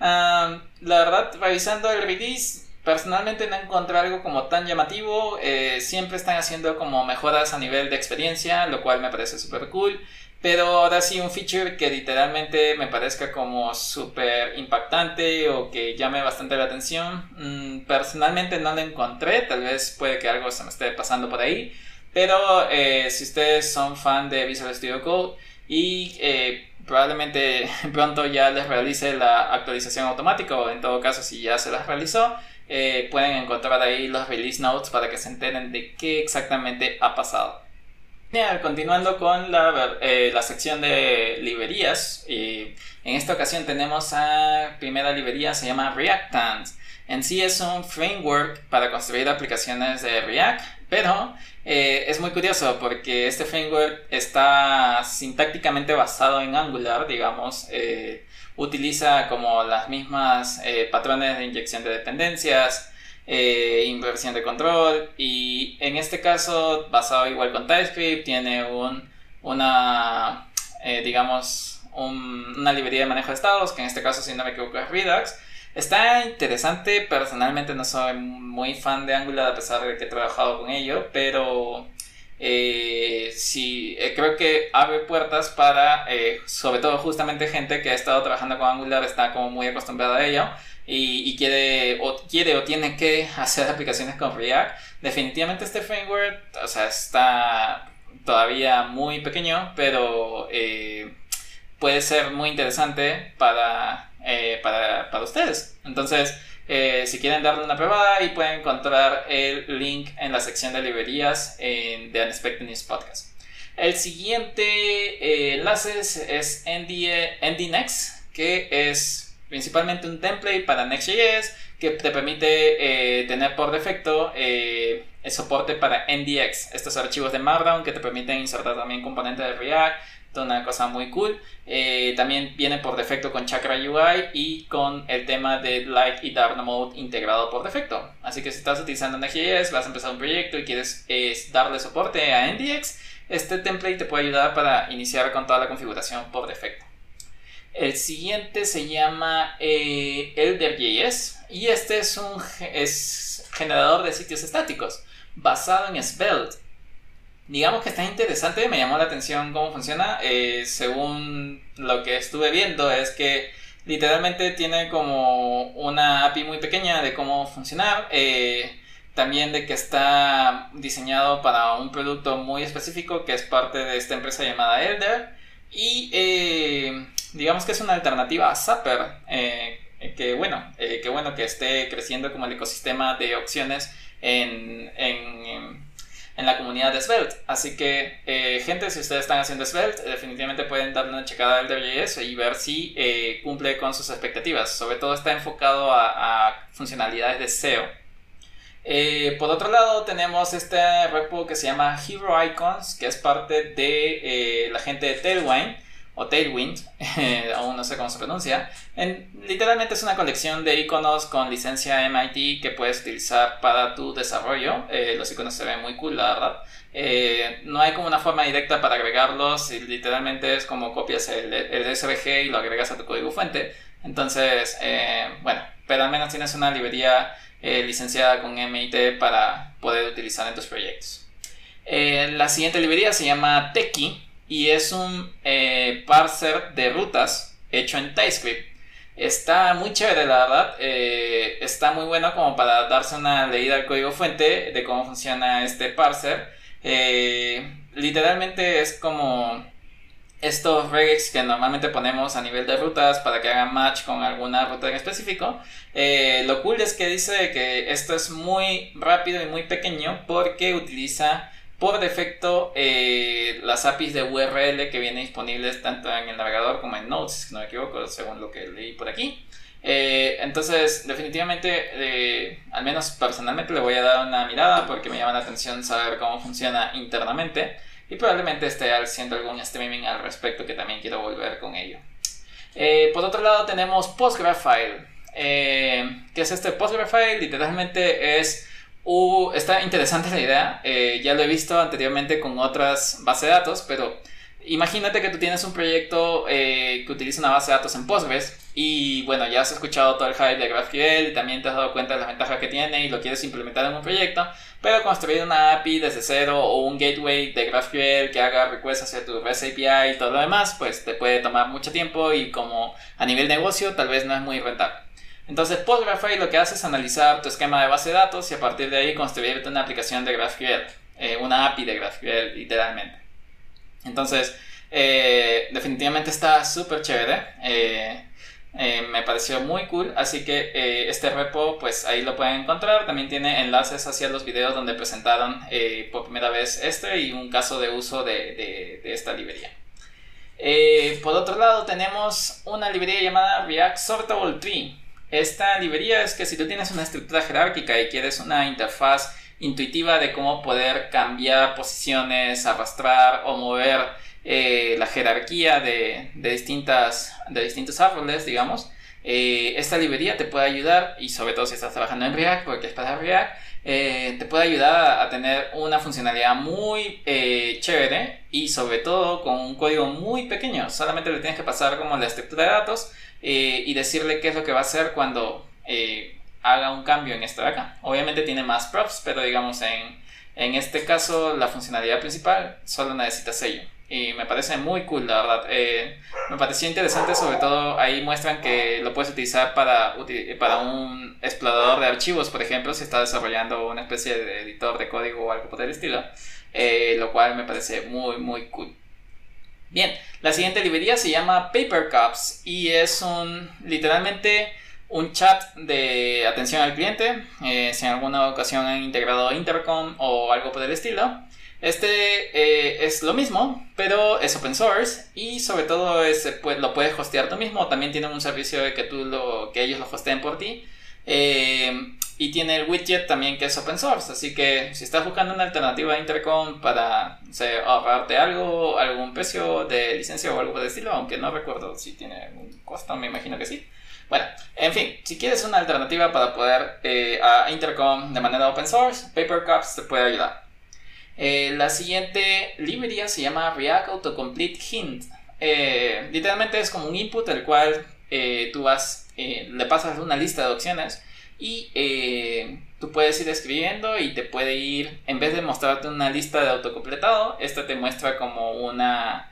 la verdad, revisando el release, personalmente no encontré algo como tan llamativo. Eh, siempre están haciendo como mejoras a nivel de experiencia, lo cual me parece súper cool. Pero ahora sí, un feature que literalmente me parezca como súper impactante o que llame bastante la atención. Mm, personalmente no lo encontré, tal vez puede que algo se me esté pasando por ahí. Pero eh, si ustedes son fan de Visual Studio Code y eh, probablemente pronto ya les realice la actualización automática o en todo caso si ya se las realizó, eh, pueden encontrar ahí los release notes para que se enteren de qué exactamente ha pasado. Continuando con la, la sección de librerías, y en esta ocasión tenemos a primera librería, se llama Reactant. En sí es un framework para construir aplicaciones de React, pero eh, es muy curioso porque este framework está sintácticamente basado en Angular, digamos. Eh, utiliza como las mismas eh, patrones de inyección de dependencias, inversión de control y en este caso basado igual con TypeScript tiene un, una, digamos, una librería de manejo de estados que en este caso si no me equivoco es Redux Está interesante, personalmente no soy muy fan de Angular a pesar de que he trabajado con ello, pero eh, sí, eh, creo que abre puertas para, eh, sobre todo justamente gente que ha estado trabajando con Angular, está como muy acostumbrada a ello, y, quiere, o quiere o tiene que hacer aplicaciones con React, definitivamente este framework, o sea, está todavía muy pequeño, pero eh, puede ser muy interesante para, eh, para, para ustedes. Entonces, eh, si quieren darle una probada, y pueden encontrar el link en la sección de librerías en The Unexpected News Podcast. El siguiente eh, enlace es NDNext, que es principalmente un template para Next.js que te permite eh, tener por defecto el soporte para NDX, estos archivos de Markdown que te permiten insertar también componentes de React una cosa muy cool. Eh, también viene por defecto con Chakra UI y con el tema de Light y Dark Mode integrado por defecto. Así que si estás utilizando Next.js, vas a empezar un proyecto y quieres darle soporte a NDX, este template te puede ayudar para iniciar con toda la configuración por defecto. El siguiente se llama eh, ElderJS y este es un es generador de sitios estáticos basado en Svelte digamos que está interesante, me llamó la atención cómo funciona. Eh, según lo que estuve viendo, es que literalmente tiene como una API muy pequeña de cómo funcionar. Eh, también de que está diseñado para un producto muy específico que es parte de esta empresa llamada Elder. Y eh, digamos que es una alternativa a Zapper. que bueno, que bueno que esté creciendo como el ecosistema de opciones en, comunidad de Svelte. Así que, eh, gente, si ustedes están haciendo Svelte, definitivamente pueden darle una checada al DJS y ver si eh, cumple con sus expectativas. Sobre todo está enfocado a, funcionalidades de SEO. Eh, por otro lado, tenemos este repo que se llama Hero Icons, que es parte de la gente de Tailwind o Tailwind, aún no sé cómo se pronuncia. En, literalmente es una colección de iconos con licencia MIT que puedes utilizar para tu desarrollo. Eh, los iconos se ven muy cool, la verdad. Eh, no hay como una forma directa para agregarlos, y literalmente es como copias el, el SVG y lo agregas a tu código fuente. Entonces, eh, bueno, pero al menos tienes una librería licenciada con MIT para poder utilizar en tus proyectos. la siguiente librería se llama Teki y es un eh, parser de rutas hecho en TypeScript. Está muy chévere, la verdad. Eh, está muy bueno como para darse una leída al código fuente de cómo funciona este parser. Eh, literalmente es como estos regex que normalmente ponemos a nivel de rutas para que hagan match con alguna ruta en específico. lo cool es que dice que esto es muy rápido y muy pequeño porque utiliza por defecto eh, las APIs de URL que vienen disponibles tanto en el navegador como en Notes, si no me equivoco, según lo que leí por aquí. Eh, entonces, definitivamente, eh, al menos personalmente le voy a dar una mirada porque me llama la atención saber cómo funciona internamente y probablemente esté haciendo algún streaming al respecto que también quiero volver con ello. por otro lado tenemos PostgreSQL. ¿Qué es este PostgreSQL? Literalmente es Uh, está interesante la idea, eh, ya lo he visto anteriormente con otras bases de datos, pero imagínate que tú tienes un proyecto eh, que utiliza una base de datos en Postgres y bueno, ya has escuchado todo el hype de GraphQL y también te has dado cuenta de las ventajas que tiene y lo quieres implementar en un proyecto, pero construir una API desde cero o un gateway de GraphQL que haga requests hacia tu REST API y todo lo demás, pues te puede tomar mucho tiempo y como a nivel negocio tal vez no es muy rentable. Entonces, PostgreSQL lo que hace es analizar tu esquema de base de datos y a partir de ahí construirte una aplicación de GraphQL, eh, una API de GraphQL, literalmente. Entonces, eh, definitivamente está súper chévere. Eh, me pareció muy cool, así que este repo, pues ahí lo pueden encontrar. También tiene enlaces hacia los videos donde presentaron por primera vez este y un caso de uso de, de esta librería. por otro lado, tenemos una librería llamada React Sortable Tree esta librería es que si tú tienes una estructura jerárquica y quieres una interfaz intuitiva de cómo poder cambiar posiciones, arrastrar o mover eh, la jerarquía de, distintas, de distintos árboles, digamos, eh, esta librería te puede ayudar, y sobre todo si estás trabajando en React, porque es para React, eh, te puede ayudar a, tener una funcionalidad muy chévere y sobre todo con un código muy pequeño. Solamente le tienes que pasar como la estructura de datos eh, y decirle qué es lo que va a hacer cuando eh, haga un cambio en esto de acá. Obviamente tiene más props, pero digamos en, en este caso la funcionalidad principal solo necesita sello. y me parece muy cool, la verdad. Eh, me pareció interesante, sobre todo ahí muestran que lo puedes utilizar para, para un explorador de archivos, por ejemplo, si estás desarrollando una especie de editor de código o algo por el estilo, eh, lo cual me parece muy, muy cool. Bien, la siguiente librería se llama Paper Cups y es un literalmente un chat de atención al cliente. Eh, si en alguna ocasión han integrado Intercom o algo por el estilo. Este eh, es lo mismo, pero es open source y sobre todo es, pues, lo puedes hostear tú mismo. También tiene un servicio de que, tú lo, que ellos lo hosteen por ti. Eh, y tiene el widget también que es open source. Así que si estás buscando una alternativa a Intercom para ahorrarte algo, algún precio de licencia o algo de estilo, aunque no recuerdo si tiene un costo, me imagino que sí. Bueno, en fin, si quieres una alternativa para poder eh, a Intercom de manera open source, Papercups te puede ayudar. Eh, la siguiente librería se llama React Autocomplete Hint. Eh, literalmente es como un input el cual eh, tú vas, le pasas una lista de opciones y tú puedes ir escribiendo y te puede ir, en vez de mostrarte una lista de autocompletado, esta te muestra como una,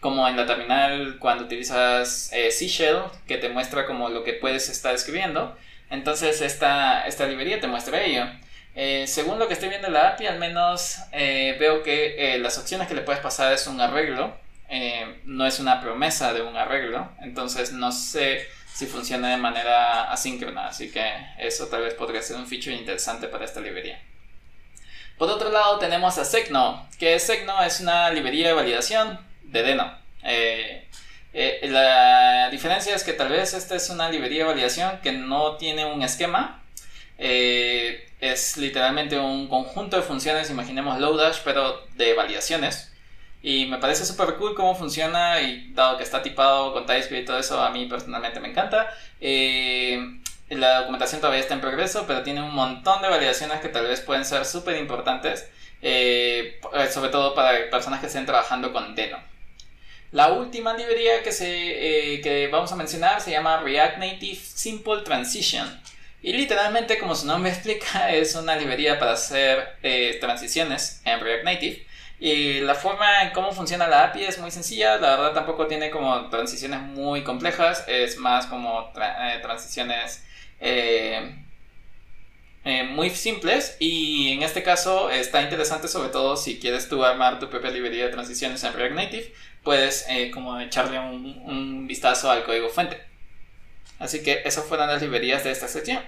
como en la terminal cuando utilizas C Shell, que te muestra como lo que puedes estar escribiendo. Entonces esta, esta librería te muestra ello. Eh, según lo que estoy viendo en la API, al menos eh, veo que eh, las opciones que le puedes pasar es un arreglo, no es una promesa de un arreglo, entonces no sé si funciona de manera asíncrona, así que eso tal vez podría ser un feature interesante para esta librería. Por otro lado tenemos a Segno, que Segno es una librería de validación de Deno. la diferencia es que tal vez esta es una librería de validación que no tiene un esquema, eh, es literalmente un conjunto de funciones, imaginemos Lodash, pero de validaciones. Y me parece súper cool cómo funciona y dado que está tipado con TypeScript y todo eso, a mí personalmente me encanta. Eh, la documentación todavía está en progreso, pero tiene un montón de validaciones que tal vez pueden ser súper importantes, eh, sobre todo para personas que estén trabajando con Deno. La última librería que, se, que vamos a mencionar se llama React Native Simple Transition. Y literalmente, como su nombre explica, es una librería para hacer eh, transiciones en React Native. Y la forma en cómo funciona la API es muy sencilla, la verdad tampoco tiene como transiciones muy complejas, es más como eh, transiciones eh, muy simples y en este caso está interesante sobre todo si quieres tú armar tu propia librería de transiciones en React Native, puedes como echarle un, un vistazo al código fuente. Así que esas fueron las librerías de esta sección.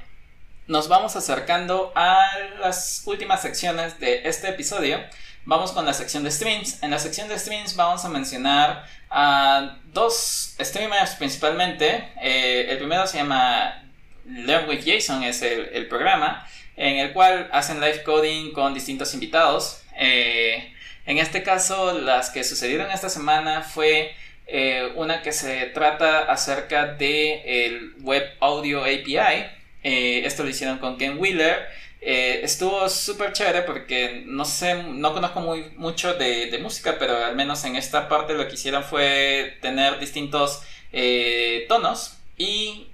Nos vamos acercando a las últimas secciones de este episodio. Vamos con la sección de streams. En la sección de streams vamos a mencionar a dos streamers principalmente. Eh, el primero se llama Learn with Jason, es el, programa, en el cual hacen live coding con distintos invitados. Eh, en este caso, las que sucedieron esta semana fue eh, una que se trata acerca de el Web Audio API. Esto lo hicieron con Ken Wheeler. Eh, estuvo súper chévere porque no sé, no conozco muy, mucho de, música, pero al menos en esta parte lo que hicieron fue tener distintos tonos y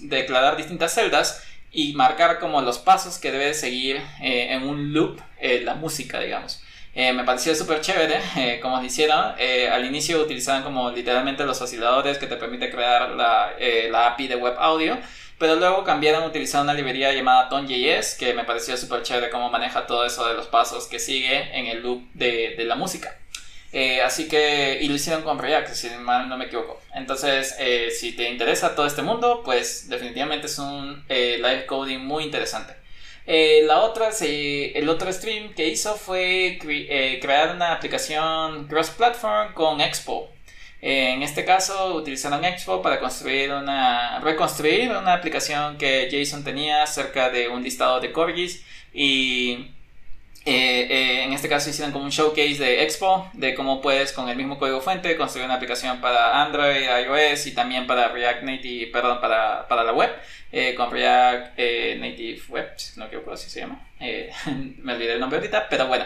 declarar distintas celdas y marcar como los pasos que debe seguir en un loop la música, digamos. Eh, me pareció súper chévere eh, como lo hicieron. Eh, al inicio utilizaban como literalmente los osciladores que te permite crear la, la API de web audio. Pero luego cambiaron a utilizar una librería llamada Tone.js que me pareció súper chévere cómo maneja todo eso de los pasos que sigue en el loop de, la música. así que, y lo hicieron con React, si mal no me equivoco. Entonces, si te interesa todo este mundo, pues definitivamente es un live coding muy interesante. Eh, la otra, el otro stream que hizo fue eh, crear una aplicación cross-platform con Expo. Eh, en este caso utilizaron Expo para construir una, reconstruir una aplicación que Jason tenía acerca de un listado de corgis y en este caso hicieron como un showcase de Expo, de cómo puedes con el mismo código fuente construir una aplicación para Android, iOS y también para React Native, perdón, para, para la web. Eh, con React eh, Native Web, no quiero así se llama. Eh, me olvidé el nombre ahorita, pero bueno,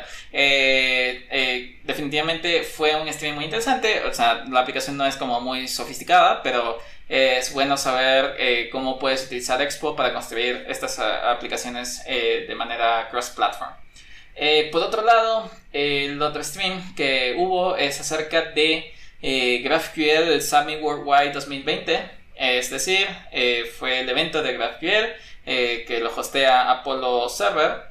definitivamente fue un stream muy interesante. O sea, la aplicación no es como muy sofisticada, pero es bueno saber cómo puedes utilizar Expo para construir estas aplicaciones de manera cross-platform. por otro lado, el otro stream que hubo es acerca de GraphQL Summit Worldwide 2020. Es decir, fue el evento de GraphQL que lo hostea Apollo Server.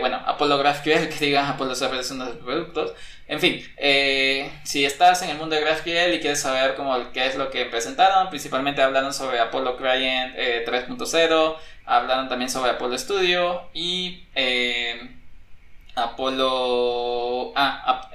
Bueno, Apollo GraphQL, que diga Apollo Server es uno de los productos. En fin, eh, si estás en el mundo de GraphQL y quieres saber cómo, qué es lo que presentaron, principalmente hablaron sobre Apollo Client 3.0, eh, hablaron también sobre Apollo Studio y eh, Apollo, ah,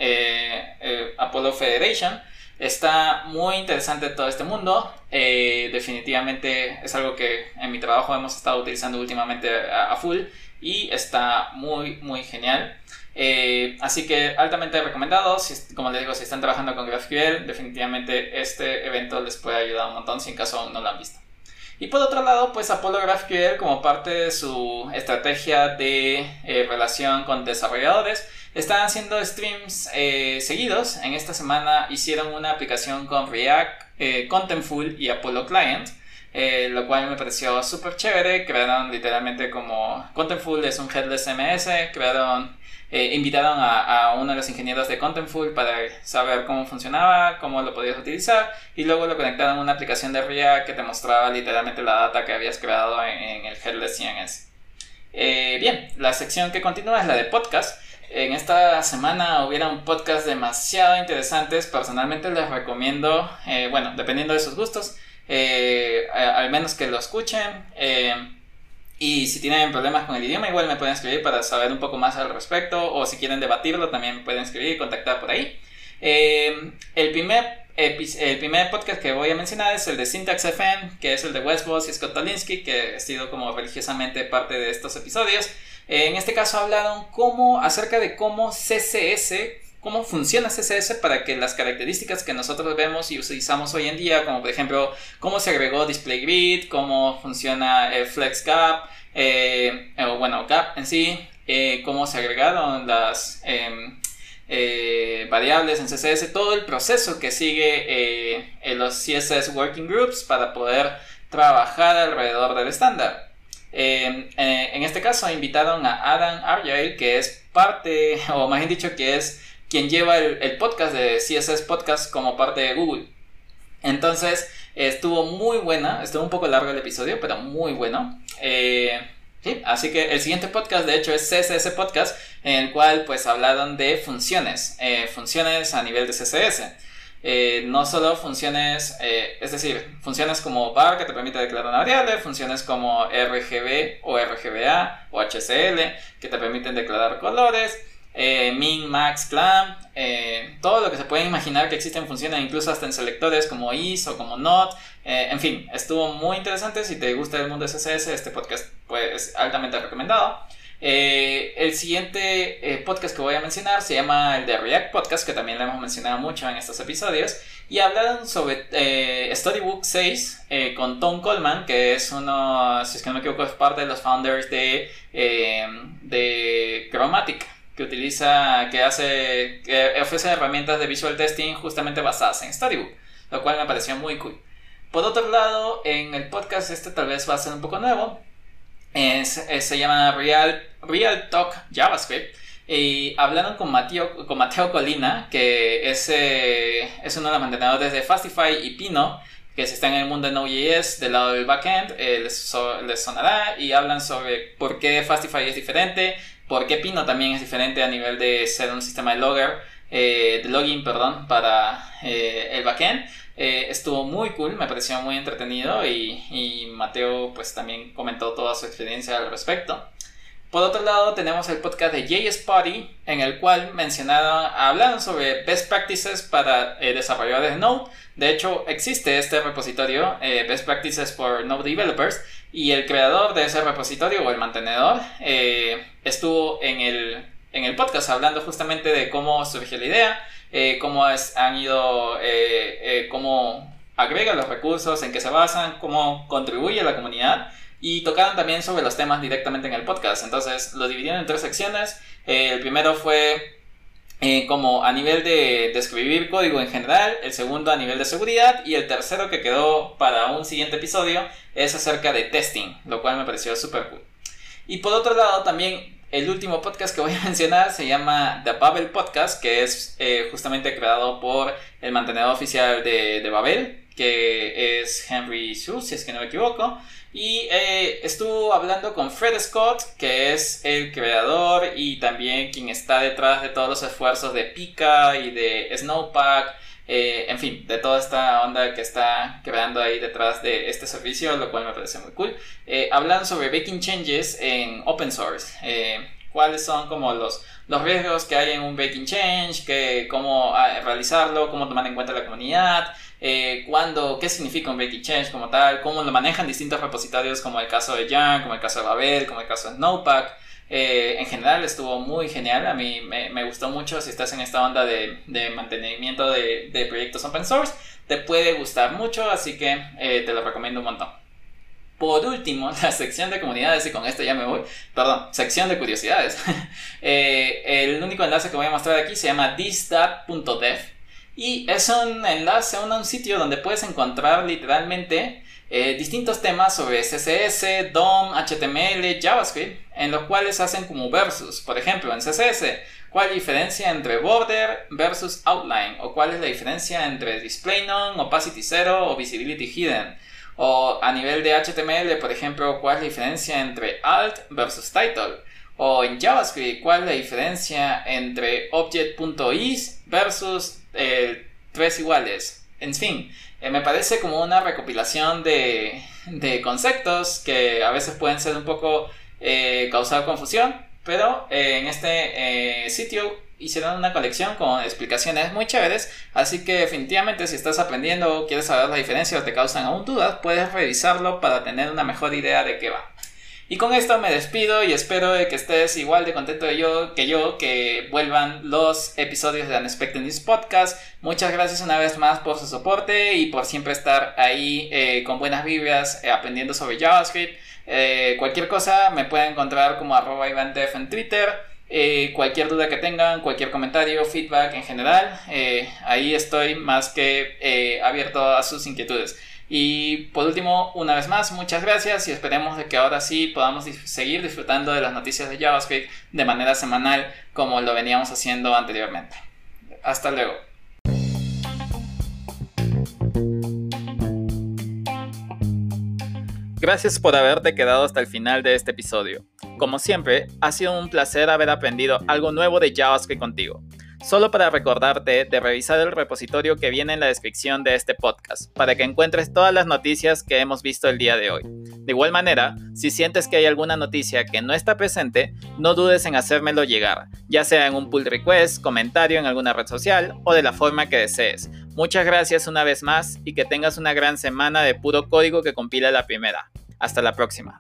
Apollo Federation. Está muy interesante todo este mundo. definitivamente es algo que en mi trabajo hemos estado utilizando últimamente a full y está muy, muy genial. Eh, así que altamente recomendado, si, como les digo, si están trabajando con GraphQL, definitivamente este evento les puede ayudar un montón si en caso aún no lo han visto. Y por otro lado, pues Apollo GraphQL como parte de su estrategia de eh, relación con desarrolladores, están haciendo streams eh, seguidos. En esta semana hicieron una aplicación con React, Contentful y Apollo Client. Lo cual me pareció súper chévere. Crearon literalmente como Contentful es un headless MS, crearon eh, invitaron a, uno de los ingenieros de Contentful para saber cómo funcionaba, cómo lo podías utilizar y luego lo conectaron a una aplicación de React que te mostraba literalmente la data que habías creado en, el headless CNS. Eh, bien, la sección que continúa es la de podcast. En esta semana hubieron podcasts demasiado interesantes. Personalmente les recomiendo, eh, bueno, dependiendo de sus gustos, menos que lo escuchen. Y si tienen problemas con el idioma, igual me pueden escribir para saber un poco más al respecto. O si quieren debatirlo, también me pueden escribir y contactar por ahí. Eh, el, primer, el primer podcast que voy a mencionar es el de Syntax FM, que es el de Wes Boss y Scott Tolinsky, que ha sido como religiosamente parte de estos episodios. Eh, en este caso hablaron cómo, acerca de cómo CSS cómo funciona CSS para que las características que nosotros vemos y utilizamos hoy en día, como por ejemplo cómo se agregó display grid, cómo funciona el flex gap, eh, o bueno, gap en sí, eh, cómo se agregaron las em, eh, variables en CSS, todo el proceso que sigue en los CSS Working Groups para poder trabajar alrededor del estándar. Em, en este caso invitaron a Adam Argyle, que es parte, o más bien dicho, que es quien lleva el, podcast de CSS Podcast como parte de Google. Entonces, estuvo muy buena, estuvo un poco largo el episodio, pero muy bueno. Eh, sí, así que el siguiente podcast, de hecho, es CSS Podcast, en el cual pues hablaron de funciones, eh, funciones a nivel de CSS. Eh, no solo funciones, es decir, funciones como var que te permite declarar una variable, funciones como RGB o RGBA o HCL que te permiten declarar colores, eh, min, max, clam, eh, todo lo que se pueden imaginar que existen funciones incluso hasta en selectores como is o como not. Eh, en fin, estuvo muy interesante. Si te gusta el mundo de CSS, este podcast pues, es altamente recomendado. el siguiente podcast que voy a mencionar se llama el de React Podcast, que también lo hemos mencionado mucho en estos episodios. Y hablaron sobre Storybook 6 con Tom Coleman, que es uno, si es que no me equivoco, es parte de los founders de, de Chromatic que utiliza, que hace, que ofrece herramientas de visual testing justamente basadas en Storybook, lo cual me pareció muy cool. Por otro lado, en el podcast este tal vez va a ser un poco nuevo, se llama Real, Real Talk JavaScript, y hablaron con Mateo, con Mateo Colina, que es, eh, es uno de los mantenedores de Fastify y Pino, que si están en el mundo de Node.js del lado del backend, eh, les, les, sonará y hablan sobre por qué Fastify es diferente, porque Pino también es diferente a nivel de ser un sistema de logger, eh, de login, perdón, para eh, el backend. Eh, estuvo muy cool, me pareció muy entretenido y, y, Mateo pues también comentó toda su experiencia al respecto. Por otro lado tenemos el podcast de JS Party en el cual mencionaron, hablaron sobre best practices para desarrolladores de Node. De hecho existe este repositorio, Best Practices for Node Developers, y el creador de ese repositorio o el mantenedor eh, estuvo en el, en el podcast hablando justamente de cómo surgió la idea, eh, cómo han ido, eh, cómo agrega los recursos, en qué se basan, cómo contribuye a la comunidad y tocaron también sobre los temas directamente en el podcast. Entonces lo dividieron en tres secciones. el primero fue eh, como a nivel de, escribir código en general, el segundo a nivel de seguridad y el tercero que quedó para un siguiente episodio es acerca de testing, lo cual me pareció súper cool. Y por otro lado también el último podcast que voy a mencionar se llama The Babel Podcast, que es eh, justamente creado por el mantenedor oficial de Babel, que es Henry Xu, si es que no me equivoco. Y eh, estuvo hablando con Fred Scott, que es el creador y también quien está detrás de todos los esfuerzos de Pika y de Snowpack. Eh, en fin, de toda esta onda que está creando ahí detrás de este servicio, lo cual me parece muy cool. Eh, hablan sobre baking changes en open source. cuáles son como los, los riesgos que hay en un baking change, que, cómo ah, realizarlo, cómo tomar en cuenta la comunidad, eh, qué significa un breaking change como tal, cómo lo manejan distintos repositorios como el caso de Jan, como el caso de Babel, como el caso de Snowpack. Eh, en general estuvo muy genial, a mí me, gustó mucho si estás en esta onda de, mantenimiento de, proyectos open source, te puede gustar mucho, así que eh, te lo recomiendo un montón. Por último, la sección de comunidades, y con esto ya me voy, perdón, sección de curiosidades. el único enlace que voy a mostrar aquí se llama distat.dev y es un enlace a un sitio donde puedes encontrar literalmente eh, distintos temas sobre CSS, DOM, HTML, JavaScript, en los cuales hacen como versus. Por ejemplo, en CSS, ¿cuál es la diferencia entre border versus outline? ¿O cuál es la diferencia entre display none, opacity 0 o visibility hidden? O a nivel de HTML, por ejemplo, ¿cuál es la diferencia entre alt versus title? O en JavaScript, ¿cuál es la diferencia entre object.is versus eh, tres iguales. En fin, eh, me parece como una recopilación de, conceptos que a veces pueden ser un poco eh, causar confusión, pero en este sitio hicieron una colección con explicaciones muy chéveres, así que definitivamente si estás aprendiendo o quieres saber la diferencia o te causan aún dudas, puedes revisarlo para tener una mejor idea de qué va. Y con esto me despido y espero que estés igual de contento de yo, que yo, que vuelvan los episodios de Unexpected News Podcast. Muchas gracias una vez más por su soporte y por siempre estar ahí eh, con buenas vibrias eh, aprendiendo sobre JavaScript. Eh, cualquier cosa me pueden encontrar como arroba IvanDef en Twitter. cualquier duda que tengan, cualquier comentario, feedback en general, ahí estoy más que abierto a sus inquietudes. Y por último, una vez más, muchas gracias y esperemos de que ahora sí podamos seguir disfrutando de las noticias de JavaScript de manera semanal como lo veníamos haciendo anteriormente. Hasta luego. Gracias por haberte quedado hasta el final de este episodio. Como siempre, ha sido un placer haber aprendido algo nuevo de JavaScript contigo solo para recordarte de revisar el repositorio que viene en la descripción de este podcast, para que encuentres todas las noticias que hemos visto el día de hoy. De igual manera, si sientes que hay alguna noticia que no está presente, no dudes en hacérmelo llegar, ya sea en un pull request, comentario en alguna red social o de la forma que desees. Muchas gracias una vez más y que tengas una gran semana de puro código que compila la primera. Hasta la próxima.